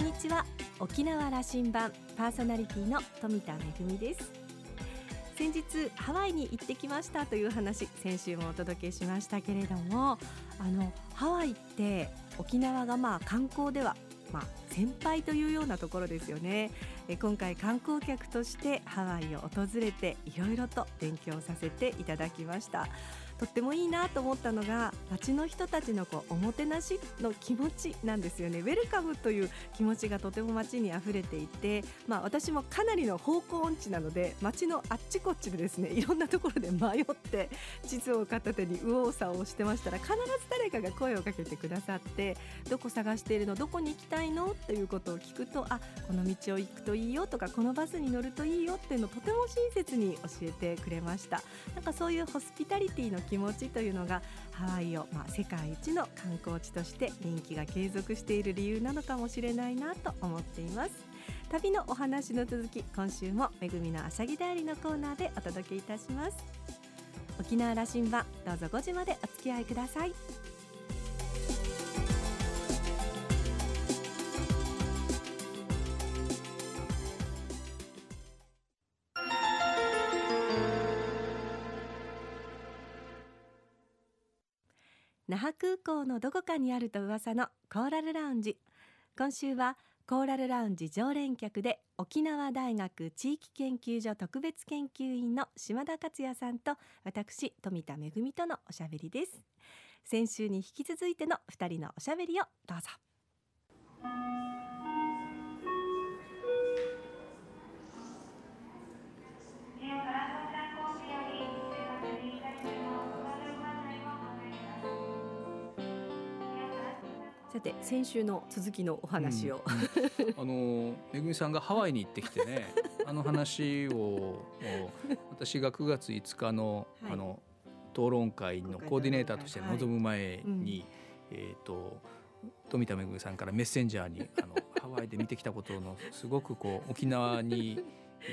んにちは。沖縄羅針盤パーソナリティの富田恵です。先日ハワイに行ってきましたという話先週もお届けしましたけれどもあのハワイって沖縄がまあ観光ではまあ、先輩というようなところですよね。え今回観光客としてハワイを訪れていろいろと勉強させていただきました。とってもいいなと思ったのが街の人たちのこうおもてなしの気持ちなんですよね。ウェルカムという気持ちがとても街に溢れていて、まあ、私もかなりの方向音痴なので街のあっちこっちでですねいろんなところで迷って地図を片手に右往左往してましたら必ず誰かが声をかけてくださってどこ探しているのどこに行きたいのということを聞くとあこの道を行くといいよとかこのバスに乗るといいよっていうのをとても親切に教えてくれました。なんかそういうホスピタリティの気持ちというのがハワイを、まあ、世界一の観光地として人気が継続している理由なのかもしれないなと思っています。旅のお話の続き今週もめぐみのあしゃぎだよりのコーナーでお届けいたします。沖縄羅針盤どうぞ5時までお付き合いください。那覇空港のどこかにあると噂のコーラルラウンジ。今週はコーラルラウンジ常連客で沖縄大学地域研究所特別研究員の島田克也さんと私富田恵とのおしゃべりです。先週に引き続いての2人のおしゃべりをどうぞ。さて先週の続きのお話を、うんうん、あのめぐみさんがハワイに行ってきてね あの話を私が9月5日の,、あの討論会のコーディネーターとして臨む前に、はいうん、えっ、ー、と富田めぐみさんからメッセンジャーにあのハワイで見てきたことのすごくこう沖縄に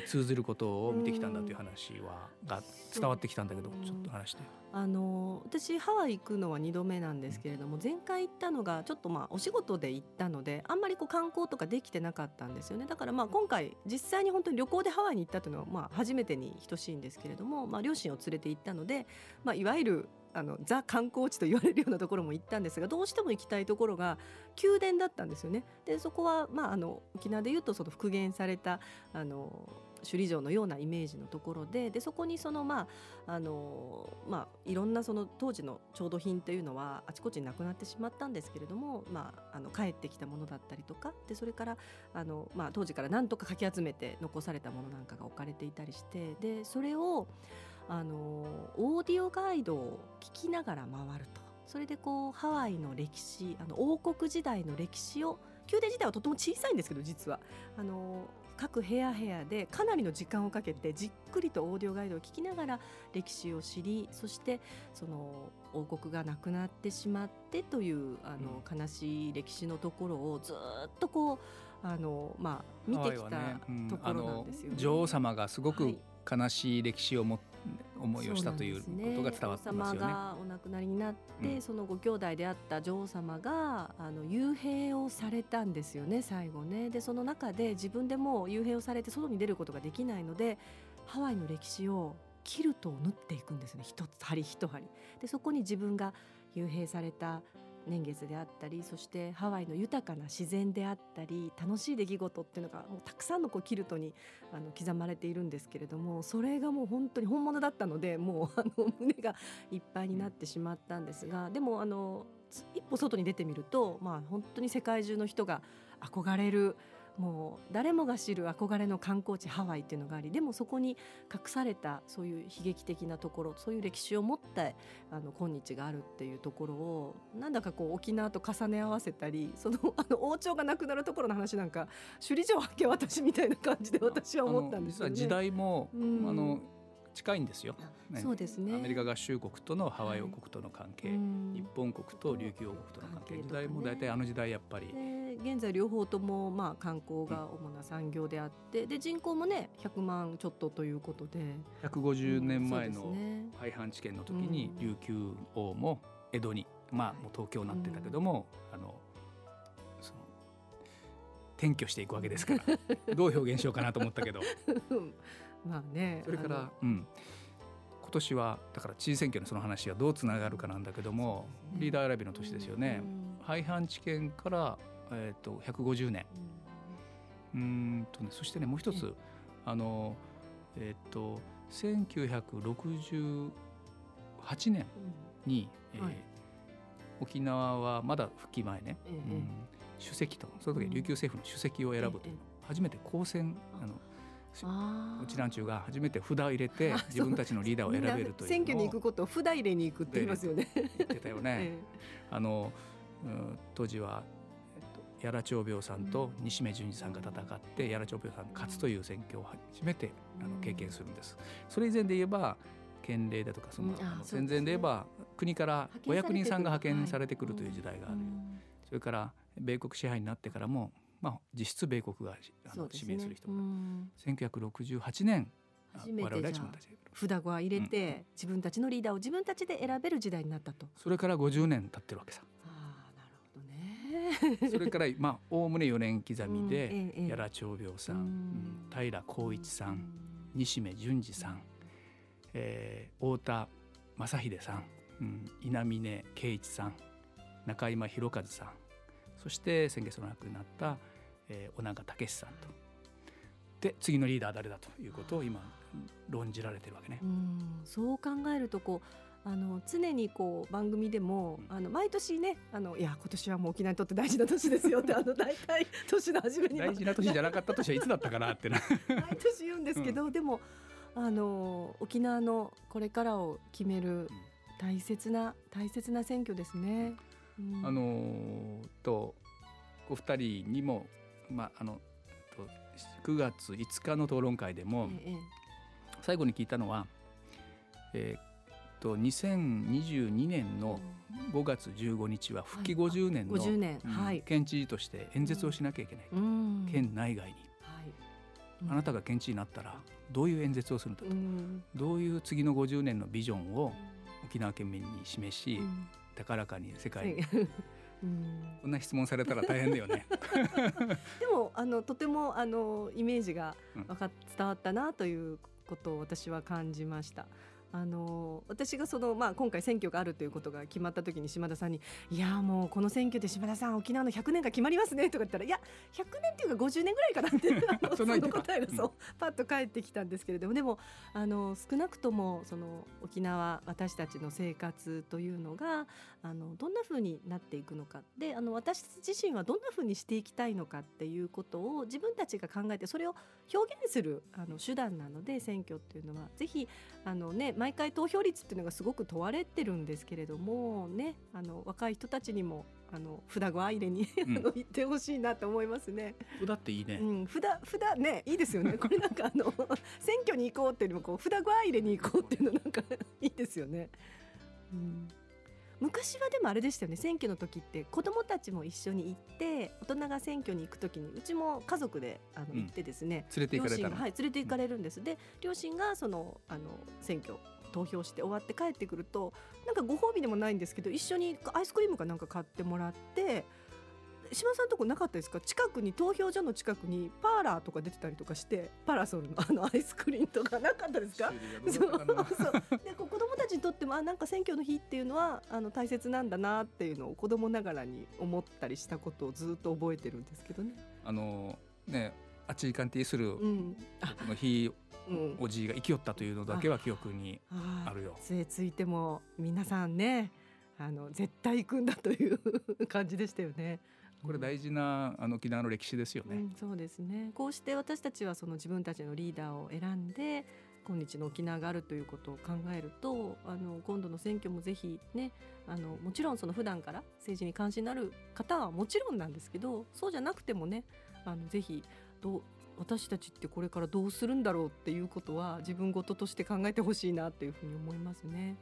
通ずることを見てきたんだという話はが伝わってきたんだけどちょっと話して。あの私ハワイ行くのは2度目なんですけれども、前回行ったのがちょっとまあお仕事で行ったのであんまりこう観光とかできてなかったんですよね。だからまあ今回実際に本当に旅行でハワイに行ったというのはまあ初めてに等しいんですけれども、まあ、両親を連れて行ったので、まあ、いわゆるあのザ観光地と言われるようなところも行ったんですがどうしても行きたいところが宮殿だったんですよね。でそこは、まあ、あの沖縄でいうとその復元されたあの首里城のようなイメージのところででそこにそのまああのまあいろんなその当時の調度品というのはあちこちになくなってしまったんですけれども、まあ、あの帰ってきたものだったりとかでそれからあの、まあ、当時から何とかかき集めて残されたものなんかが置かれていたりしてでそれをあのオーディオガイドを聞きながら回ると。それでこうハワイの歴史あの王国時代の歴史を宮殿自体はとても小さいんですけど実は。あの各部屋部屋でかなりの時間をかけてじっくりとオーディオガイドを聞きながら歴史を知りそしてその王国がなくなってしまってというあの、悲しい歴史のところをずっとこうあの、まあ、見てきたところなんですよね。女王様がすごく悲しい歴史を持って思いをしたということが伝わってますよね。ねがお亡くなりになって、うん、そのご兄弟であった女王様があの幽閉をされたんですよね最後ね。でその中で自分でも幽閉をされて外に出ることができないのでハワイの歴史をキルトを縫っていくんですね一つ針一針。でそこに自分が幽閉された年月であったりそしてハワイの豊かな自然であったり楽しい出来事っていうのがもうたくさんのこうキルトにあの刻まれているんですけれどもそれがもう本当に本物だったのでもうあの胸がいっぱいになってしまったんですがでもあの一歩外に出てみると、まあ、本当に世界中の人が憧れるもう誰もが知る憧れの観光地ハワイっていうのがありでもそこに隠されたそういう悲劇的なところそういう歴史を持ったあの今日があるっていうところをなんだかこう沖縄と重ね合わせたり そのあの王朝がなくなるところの話なんか首里城明け渡しみたいな感じで私は思ったんですよね。時代も、うん、あの近いんですよ、ね、そうですね。アメリカ合衆国とのハワイ王国との関係、はい、日本国と琉球王国との関係、ね、時代も大体あの時代やっぱり。現在両方ともまあ観光が主な産業であって、うん、で人口もね100万ちょっとということで。150年前の廃藩置県の時に琉球王も江戸に、まあもう東京になってたけども、うん、あの転居していくわけですから。どう表現しようかなと思ったけど まあねそれから、うん、今年はだから知事選挙のその話がどうつながるかなんだけども、ね、リーダー選びの年ですよね。廃藩置県から、えーと、150年、うん。とね、そしてねもう一つあのえっ、ー、と1968年に、うん。はい、えー、沖縄はまだ復帰前ね、うん、主席とその時琉球政府の主席を選ぶという、初めて公選あのうちなんちゅうが初めて札を入れて自分たちのリーダーを選べるという。選挙に行くことを札入れに行くって言いますよね。言ってたよね。ええ、あの、うん、当時は屋良長兵衛さんと西目淳二さんが戦って屋良長兵衛さんが勝つという選挙を初めてあの経験するんです。それ以前で言えば県令だとかその戦前で言えば国からお役人さんが派遣されてくるという時代がある。それから米国支配になってからもまあ、実質米国があの、ね、指名する人が1968年初めてじゃ札を入れて、うん、自分たちのリーダーを自分たちで選べる時代になったと。それから50年経ってるわけさ。あなるほどね。それからまあおおむね4年刻みで、うん、屋長兵さん、うん、平浩一さん、西目淳二さん、えー、太田正秀さん、うん、稲峰圭一さん中山博和さんそして先月の亡くなった、えー、尾長武さんと。で次のリーダー誰だということを今論じられてるわけね。うん。そう考えるとこうあの常にこう番組でも、うん、あの毎年ねあのいや今年はもう沖縄にとって大事な年ですよってあの大体年の初めに大事な年じゃなかった年は いつだったかなってな。毎年言うんですけど、うん、でもあの沖縄のこれからを決める大切な大切な選挙ですね。あのとお二人にも、まあ、あの9月5日の討論会でも、最後に聞いたのは、えー、と2022年の5月15日は復帰50年の、県知事として演説をしなきゃいけない、県内外に、あなたが県知事になったらどういう演説をするんだと、どういう次の50年のビジョンを沖縄県民に示し、高らかに世界に、うん、こんな質問されたら大変だよね。でもあのとてもあのイメージがわか、伝わったなということを私は感じました。あの私がその、まあ、今回選挙があるということが決まった時に島田さんに「いやもうこの選挙で島田さん沖縄の100年が決まりますね」とか言ったら「いや100年っていうか50年ぐらいかな」ってその答えがそう、パッと返ってきたんですけれどもでもあの少なくともその沖縄私たちの生活というのがあのどんなふうになっていくのかであの私自身はどんなふうにしていきたいのかっていうことを自分たちが考えてそれを表現するあの手段なので選挙っていうのはぜひあのね毎回投票率っていうのがすごく問われてるんですけれどもねあの若い人たちにもあの札ご入れに、うん、言ってほしいなと思いますね。札っていいね。うん、札札ねいいですよね。これなんかあの選挙に行こうっていうよりもこう札ご入れに行こうっていうのなんか いいですよね。うん昔はでもあれでしたよね。選挙の時って子どもたちも一緒に行って大人が選挙に行く時にうちも家族であの行ってですね、うん、連れて行かれたはい、連れて行かれるんです、うん、で両親がそのあの選挙投票して終わって帰ってくるとなんかご褒美でもないんですけど一緒にアイスクリームかなんか買ってもらって島さんとこなかったですか？近くに投票所の近くにパーラーとか出てたりとかしてパラソルのあのアイスクリームとかなかったですか？そうそうで子供たちにとってもあなんか選挙の日っていうのはあの大切なんだなっていうのを子供ながらに思ったりしたことをずっと覚えてるんですけどね。あのねあっち行かんてする、うん、の日、うん、おじいが生きよったというのだけは記憶にあるよ。杖ついても皆さんねあの絶対行くんだという 感じでしたよね。これ大事なあの沖縄の歴史ですよね、うん、そうですね。こうして私たちはその自分たちのリーダーを選んで今日の沖縄があるということを考えるとあの今度の選挙もぜひねあのもちろんその普段から政治に関心のある方はもちろんなんですけどそうじゃなくてもねあのぜひどう私たちってこれからどうするんだろうっていうことは自分事として考えてほしいなっていうふうに思いますね。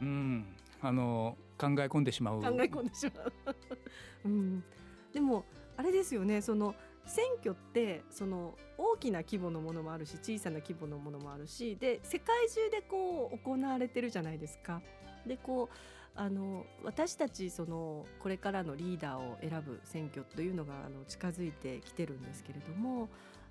うん、うん。あの考え込んでしまう。考え込んでしまう、うん、でもあれですよね。その選挙ってその大きな規模のものもあるし小さな規模のものもあるしで世界中でこう行われてるじゃないですか。でこうあの私たちそのこれからのリーダーを選ぶ選挙というのがあの近づいてきてるんですけれども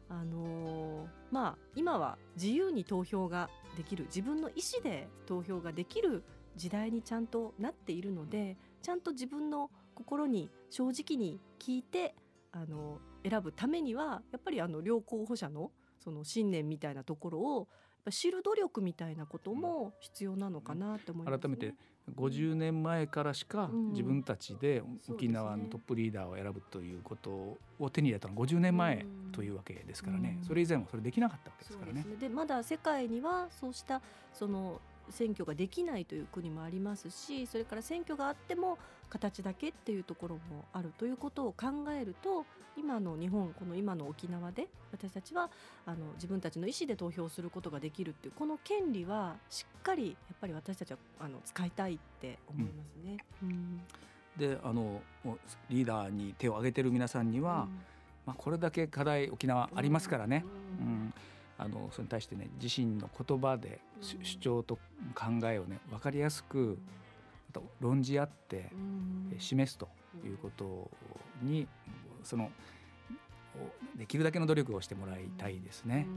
あのまあ今は自由に投票ができる自分の意思で投票ができる時代にちゃんとなっているのでちゃんと自分の心に正直に聞いてあの選ぶためにはやっぱりあの両候補者のその信念みたいなところを知る努力みたいなことも必要なのかなと思います、ね、改めて50年前からしか自分たちで沖縄のトップリーダーを選ぶということを手に入れたのは50年前というわけですからね、それ以前はそれできなかったわけですからね。で、ね、まだ世界にはそうしたその選挙ができないという国もありますしそれから選挙があっても形だけっていうところもあるということを考えると今の日本この今の沖縄で私たちはあの自分たちの意思で投票することができるっていうこの権利はしっかりやっぱり私たちはあの使いたいって思いますね。うん、であのリーダーに手を挙げてる皆さんには、うん、まあ、これだけ課題沖縄ありますからね。うん、うんあのそれに対してね自身の言葉で、主張と考えをね分かりやすく論じ合って示すということにそのできるだけの努力をしてもらいたいですね。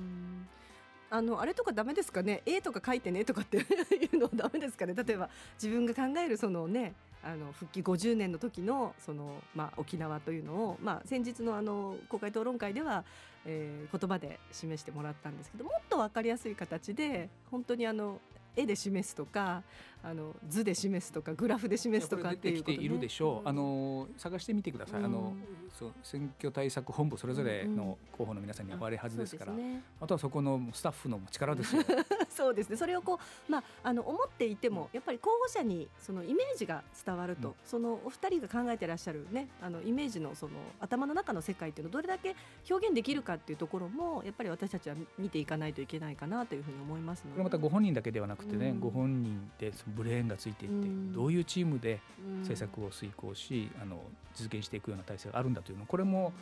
あのあれとかダメですかね？絵とか書いてねとかっていうのはダメですかね？例えば自分が考えるそのねあの復帰50年の時のその、まあ、沖縄というのを、まあ、先日のあの公開討論会では、えー、言葉で示してもらったんですけどもっと分かりやすい形で本当にあの絵で示すとかあの図で示すとかグラフで示すとかっていうこと、ね、いるでしょう、うん、あの探してみてください、うん、あのそう選挙対策本部それぞれの候補の皆さんにはれるはずですから、うんね、あとはそこのスタッフの力ですよ。そうですね。それをこう、まあ、あの思っていてもやっぱり候補者にそのイメージが伝わると、そのお二人が考えてらっしゃる、ね、あのイメージのその頭の中の世界っていうのをどれだけ表現できるかっていうところもやっぱり私たちは見ていかないといけないかなというふうに思いますので。これまたご本人だけではなくてね、ご本人でそのブレーンがついていってどういうチームで政策を遂行しあの実現していくような体制があるんだというのこれも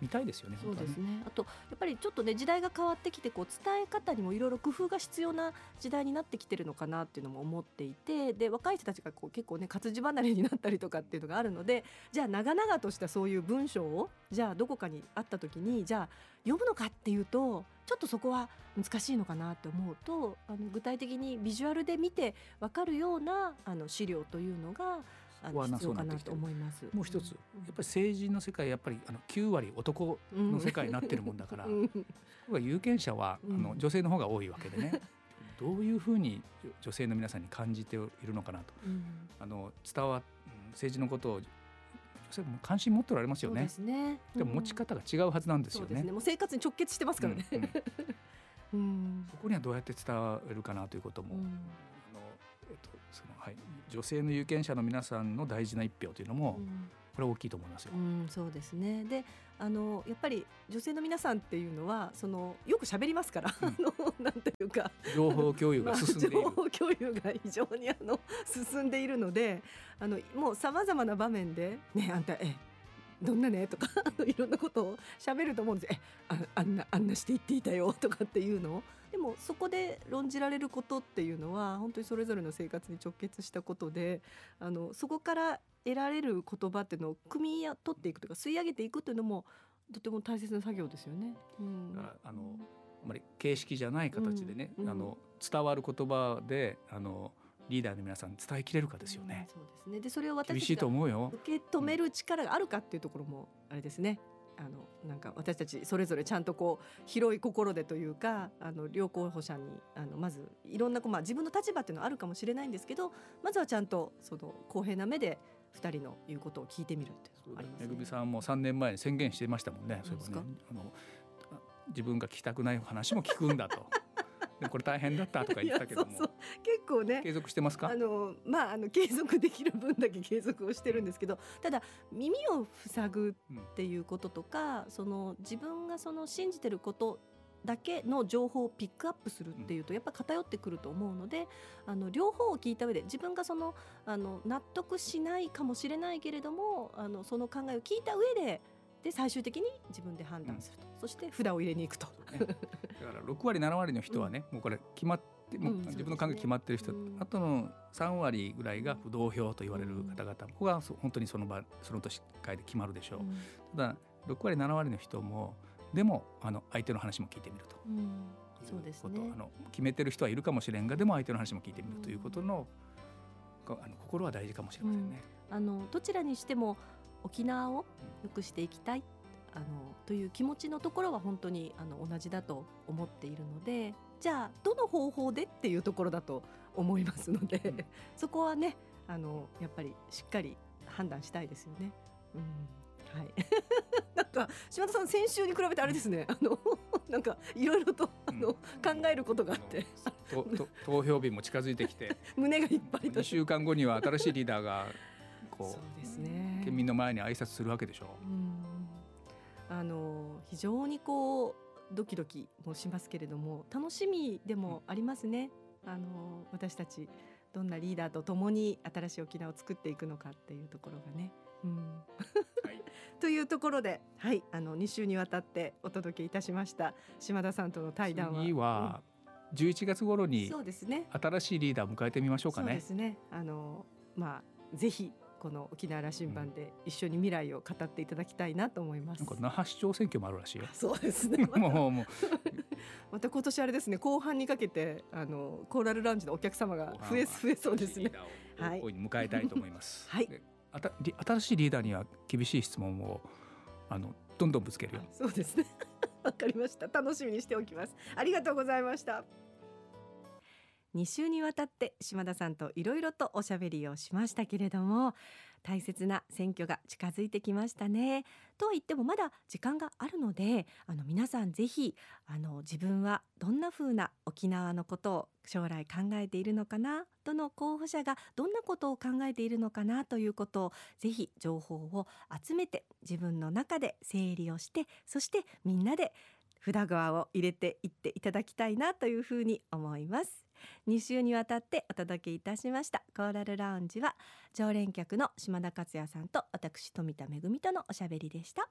見たいですよね。そうですね。あとやっぱりちょっとね時代が変わってきてこう伝え方にもいろいろ工夫が必要な時代になってきてるのかなっていうのも思っていて、で若い人たちがこう結構ね活字離れになったりとかっていうのがあるので、じゃあ長々としたそういう文章をじゃあどこかにあった時にじゃあ読むのかっていうとちょっとそこは難しいのかなって思うとあの具体的にビジュアルで見て分かるようなあの資料というのがあの必要かなと思います。もう一つ、やっぱり政治の世界やっぱりあの9割男の世界になってるもんだから、うん、有権者はあの女性の方が多いわけでね。どういうふうに女性の皆さんに感じているのかなと、うん、あの伝わ政治のことをそれも関心持っておられますよね。でね、でも持ち方が違うはずなんですよね。ね。もう生活に直結してますからね。うん、そこにはどうやって伝わるかなということも、あのえっとそのはい女性の有権者の皆さんの大事な一票というのも、これ大きいと思いますよ。うん、そうですね。で、あのやっぱり女性の皆さんっていうのはそのよく喋りますから、うん、あのなんていうか。情報共有が進んでいる、まあ、情報共有が非常にあの進んでいるので、あのもうさまざまな場面でねあんたえどんなね？とかいろんなことを喋ると思うんですえああんなあんなして言っていたよ。とかっていうのをでもそこで論じられることっていうのは本当にそれぞれの生活に直結したことであのそこから得られる言葉っていうのを汲み取っていくとか吸い上げていくっていうのもとても大切な作業ですよね。うん、だからあのあまり形式じゃない形でね、うんうん、あの伝わる言葉であのリーダーの皆さん伝えきれるかですよね。そうですね。でそれを私たちが受け止める力があるかっていうところもあれですね。あのなんか私たちそれぞれちゃんとこう広い心でというかあの両候補者にあのまずいろんな、まあ、自分の立場っていうのはあるかもしれないんですけどまずはちゃんとその公平な目で2人の言うことを聞いてみるっていうのがあります、ね、めぐみさんも3年前に宣言してましたもんね。そういねあの自分が聞きたくない話も聞くんだと。でこれ大変だったとか言ってたけども。結構ね継続してますか？あのまああの継続できる分だけ継続をしてるんですけどただ耳を塞ぐっていうこととか、うん、その自分がその信じてることだけの情報をピックアップするっていうとやっぱ偏ってくると思うのであの両方を聞いた上で自分がそのあの納得しないかもしれないけれどもあのその考えを聞いた上でで最終的に自分で判断すると、うん、そして札を入れに行くと、ね、だから6割7割の人はね、うん、もうこれ決まっでも、うん、自分の考え決まってる人、あとの3割ぐらいが不動票と言われる方々、ここが本当にその場その年会で決まるでしょう。ただ6割7割の人もでもあの相手の話も聞いてみると。そうですね、あの決めてる人はいるかもしれんがでも相手の話も聞いてみるということの,、あの心は大事かもしれませんね。あのどちらにしても沖縄を良くしていきたいあのという気持ちのところは本当にあの同じだと思っているのでじゃあどの方法でっていうところだと思いますので、うん、そこはねあのやっぱりしっかり判断したいですよね。うん。はい、なんか島田さん先週に比べてあれですね。あの なんかいろいろとあの、うん、考えることがあって。投票日も近づいてきて。胸がいっぱいと。2週間後には新しいリーダーがこうそうですね県民の前に挨拶するわけでしょ？う。うんあの非常にこうドキドキもしますけれども楽しみでもありますね。あの私たちどんなリーダーとともに新しい沖縄を作っていくのかっていうところがね。うんはい、というところで、はい、あの2週にわたってお届けいたしました島田さんとの対談は。次は、11月頃にそうですね新しいリーダーを迎えてみましょうかね。そうですねあのまあぜひこの沖縄羅針盤で一緒に未来を語っていただきたいなと思います。なんか那覇市長選挙もあるらしいよ。そうですね。もうもう また今年あれですね後半にかけてあのコーラルラウンジのお客様が増え増えそうですね。はい。迎えたいと思います。はい。あた新しいリーダーには厳しい質問をあのどんどんぶつけるよ。そうですね。わかりました。楽しみにしておきます。ありがとうございました。2週にわたって島田さんといろいろとおしゃべりをしましたけれども大切な選挙が近づいてきましたね。とは言ってもまだ時間があるのであの皆さんぜひあの自分はどんな風な沖縄のことを将来考えているのかなどの候補者がどんなことを考えているのかなということをぜひ情報を集めて自分の中で整理をしてそしてみんなで札側を入れていっていただきたいなというふうに思います2週にわたってお届けいたしました。コーラルラウンジは常連客の島田克也さんと私富田恵とのおしゃべりでした。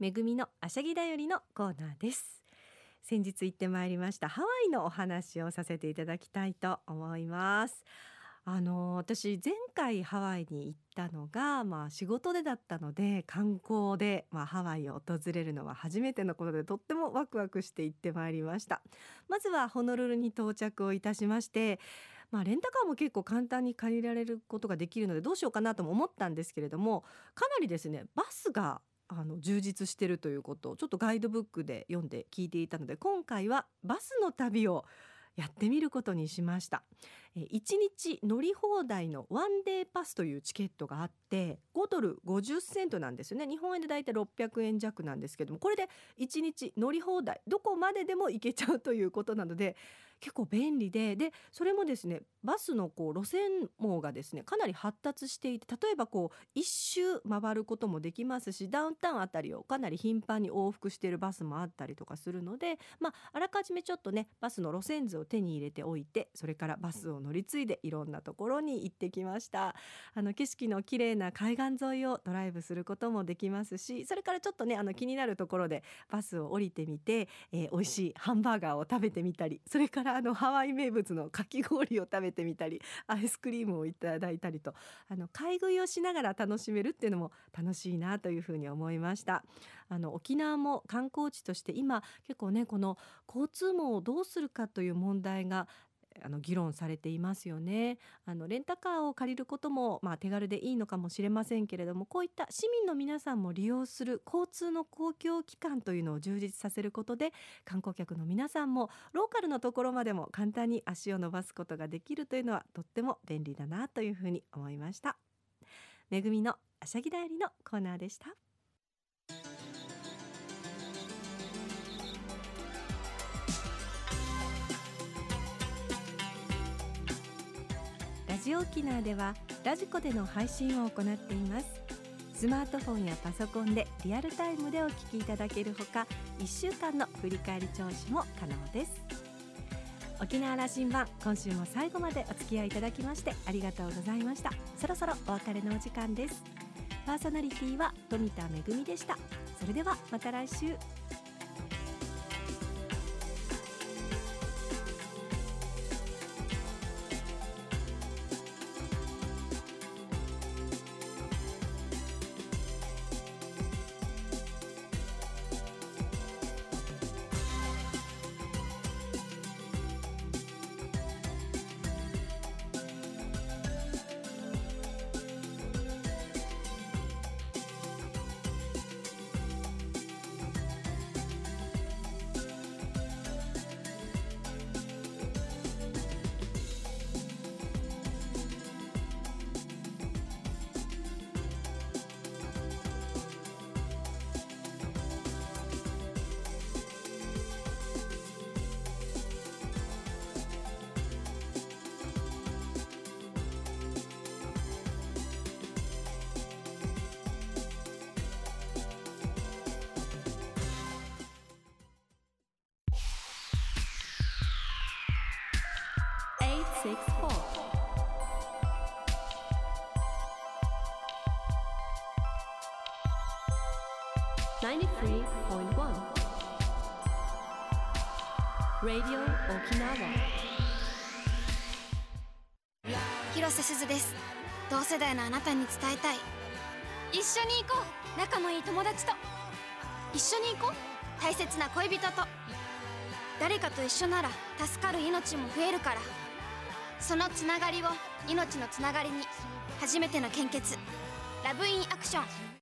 恵のあしゃぎだよりのコーナーです。先日行ってまいりましたハワイのお話をさせていただきたいと思います。あの私前回ハワイに行ったのが、まあ、仕事でだったので観光で、まあ、ハワイを訪れるのは初めてのことでとってもワクワクして行ってまいりました。まずはホノルルに到着をいたしましてまあ、レンタカーも結構簡単に借りられることができるのでどうしようかなとも思ったんですけれどもかなりですねバスがあの充実してるということをちょっとガイドブックで読んで聞いていたので今回はバスの旅をやってみることにしました。1日乗り放題のワンデーパスというチケットがあって5ドル50セントなんですよね。日本円でだいたい600円弱なんですけどもこれで1日乗り放題どこまででも行けちゃうということなので結構便利ででそれもですねバスのこう路線網がですねかなり発達していて例えばこう一周回ることもできますしダウンタウンあたりをかなり頻繁に往復しているバスもあったりとかするので、まあ、あらかじめちょっとねバスの路線図を手に入れておいてそれからバスを乗り継いでいろんなところに行ってきました。あの景色の綺麗な海岸沿いをドライブすることもできますしそれからちょっとねあの気になるところでバスを降りてみて、えー、美味しいハンバーガーを食べてみたりそれからからあのハワイ名物のかき氷を食べてみたりアイスクリームをいただいたりとあの買い食いをしながら楽しめるっていうのも楽しいなというふうに思いました。あの沖縄も観光地として今結構ねこの交通網をどうするかという問題があの議論されていますよねあのレンタカーを借りることも、まあ、手軽でいいのかもしれませんけれどもこういった市民の皆さんも利用する交通の公共機関というのを充実させることで観光客の皆さんもローカルのところまでも簡単に足を伸ばすことができるというのはとっても便利だなというふうに思いました。めぐみのあしゃぎだよりのコーナーでした。ジオ沖縄ではラジコでの配信を行っています。スマートフォンやパソコンでリアルタイムでお聞きいただけるほか1週間の振り返り聴取も可能です。沖縄羅針盤今週も最後までお付き合いいただきましてありがとうございました。そろそろお別れのお時間です。パーソナリティは富田恵でした。それではまた来週。広瀬すずです。同世代のあなたに伝えたい。一緒に行こう。仲のいい友達と。一緒に行こう。大切な恋人と。誰かと一緒なら助かる命も増えるから。そのつながりを命のつながりに初めての献血。ラブインアクション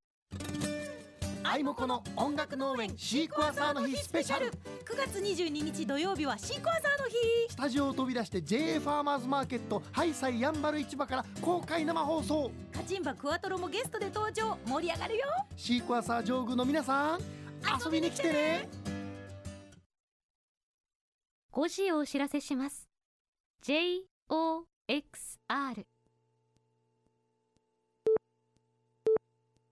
アイモコの音楽農園シークワーサーの日スペシャル。9月22日土曜日はシークワーサーの日。スタジオを飛び出して JA ファーマーズマーケットハイサイやんばる市場から公開生放送。カチンバクワトロもゲストで登場。盛り上がるよ。シークワーサー上宮の皆さん遊びに来てね。5時をお知らせします。JOXR